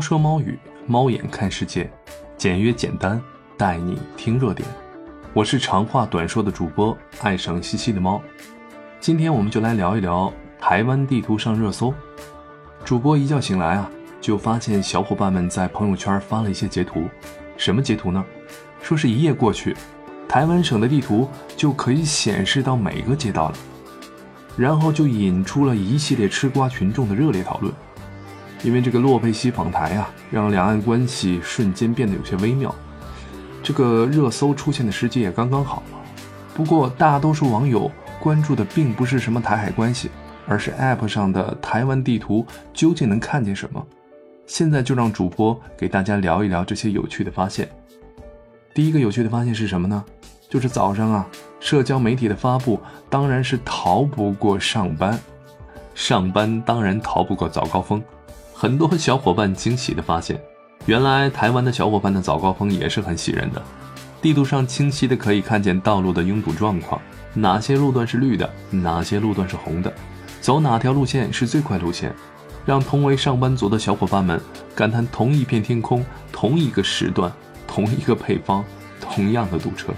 猫说猫语，猫眼看世界，简约简单，带你听热点。我是长话短说的主播，爱上西西的猫。今天我们就来聊一聊台湾地图上热搜。主播一觉醒来啊，就发现小伙伴们在朋友圈发了一些截图。什么截图呢？说是一夜过去，台湾省的地图就可以显示到每个街道了。然后就引出了一系列吃瓜群众的热烈讨论。因为这个洛佩西访台啊，让两岸关系瞬间变得有些微妙。这个热搜出现的时机也刚刚好。不过，大多数网友关注的并不是什么台海关系，而是 App 上的台湾地图究竟能看见什么。现在就让主播给大家聊一聊这些有趣的发现。第一个有趣的发现是什么呢？就是早上啊，社交媒体的发布当然是逃不过上班，上班当然逃不过早高峰。很多小伙伴惊喜地发现，原来台湾的小伙伴的早高峰也是很喜人的。地图上清晰的可以看见道路的拥堵状况，哪些路段是绿的，哪些路段是红的，走哪条路线是最快路线，让同为上班族的小伙伴们感叹同一片天空、同一个时段、同一个配方、同样的堵车。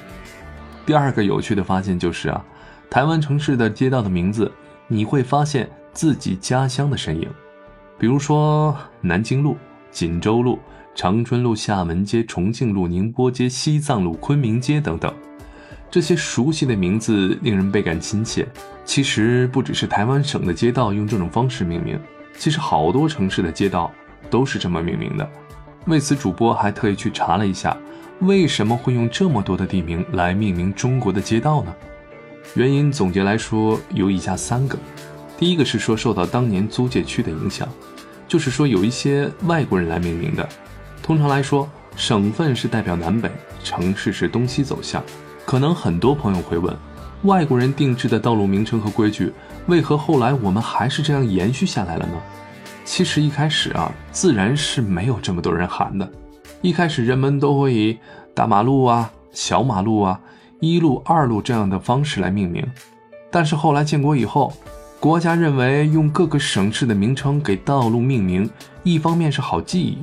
第二个有趣的发现就是啊，台湾城市的街道的名字，你会发现自己家乡的身影。比如说南京路、锦州路、长春路、厦门街、重庆路、宁波街、西藏路、昆明街等等，这些熟悉的名字令人倍感亲切。其实不只是台湾省的街道用这种方式命名，其实好多城市的街道都是这么命名的。为此，主播还特意去查了一下，为什么会用这么多的地名来命名中国的街道呢？原因总结来说有以下三个：第一个是说受到当年租界区的影响。就是说，有一些外国人来命名的。通常来说，省份是代表南北，城市是东西走向。可能很多朋友会问，外国人定制的道路名称和规矩，为何后来我们还是这样延续下来了呢？其实一开始啊，自然是没有这么多人喊的。一开始人们都会以大马路啊、小马路啊、一路、二路这样的方式来命名。但是后来建国以后，国家认为用各个省市的名称给道路命名，一方面是好记忆，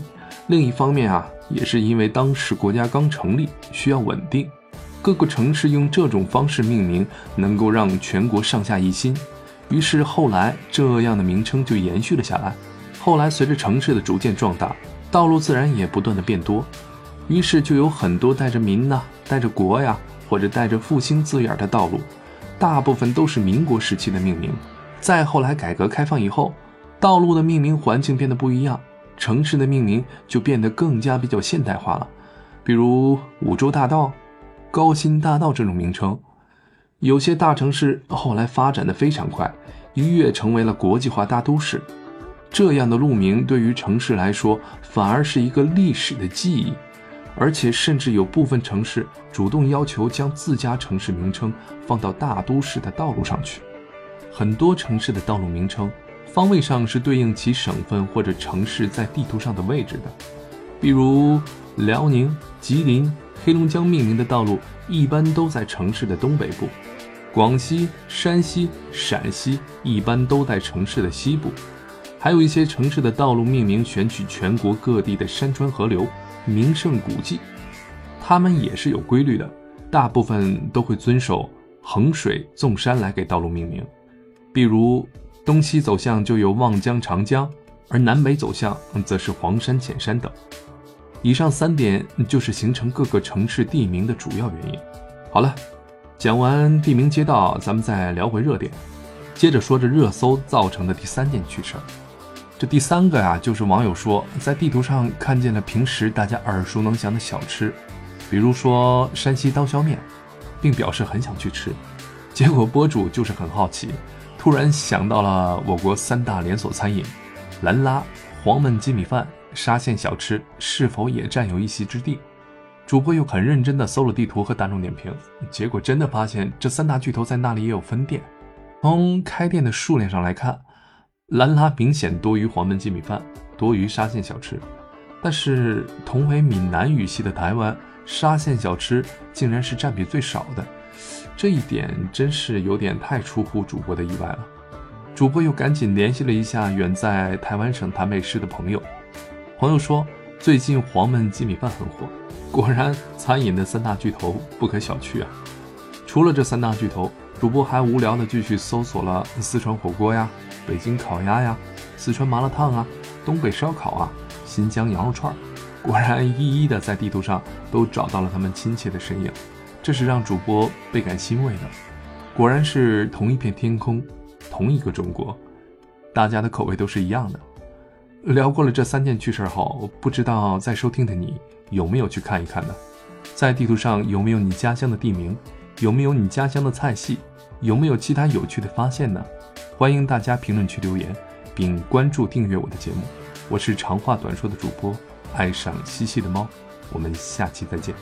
另一方面啊，也是因为当时国家刚成立，需要稳定，各个城市用这种方式命名，能够让全国上下一心。于是后来这样的名称就延续了下来。后来随着城市的逐渐壮大，道路自然也不断的变多，于是就有很多带着民呐、带着国呀，或者带着复兴字眼的道路，大部分都是民国时期的命名。再后来，改革开放以后，道路的命名环境变得不一样，城市的命名就变得更加比较现代化了。比如五洲大道、高新大道这种名称，有些大城市后来发展的非常快，一跃成为了国际化大都市。这样的路名对于城市来说，反而是一个历史的记忆，而且甚至有部分城市主动要求将自家城市名称放到大都市的道路上去。很多城市的道路名称方位上是对应其省份或者城市在地图上的位置的，比如辽宁、吉林、黑龙江命名的道路一般都在城市的东北部；广西、山西、陕西一般都在城市的西部。还有一些城市的道路命名选取全国各地的山川河流、名胜古迹，它们也是有规律的，大部分都会遵守横水纵山来给道路命名。比如东西走向就有望江、长江，而南北走向则是黄山、浅山等。以上三点就是形成各个城市地名的主要原因。好了，讲完地名街道，咱们再聊回热点。接着说这热搜造成的第三件趣事儿。这第三个呀，就是网友说在地图上看见了平时大家耳熟能详的小吃，比如说山西刀削面，并表示很想去吃。结果博主就是很好奇。突然想到了我国三大连锁餐饮，兰拉、黄焖鸡米饭、沙县小吃是否也占有一席之地？主播又很认真地搜了地图和大众点评，结果真的发现这三大巨头在那里也有分店。从开店的数量上来看，兰拉明显多于黄焖鸡米饭，多于沙县小吃。但是同为闽南语系的台湾，沙县小吃竟然是占比最少的。这一点真是有点太出乎主播的意外了。主播又赶紧联系了一下远在台湾省台北市的朋友，朋友说最近黄焖鸡米饭很火，果然餐饮的三大巨头不可小觑啊。除了这三大巨头，主播还无聊的继续搜索了四川火锅呀、北京烤鸭呀、四川麻辣烫啊、东北烧烤啊、新疆羊肉串，果然一一的在地图上都找到了他们亲切的身影，这是让主播倍感欣慰的。果然是同一片天空，同一个中国，大家的口味都是一样的。聊过了这三件趣事后，不知道在收听的你有没有去看一看呢？在地图上有没有你家乡的地名？有没有你家乡的菜系？有没有其他有趣的发现呢？欢迎大家评论区留言，并关注订阅我的节目。我是长话短说的主播，爱上嬉戏的猫。我们下期再见。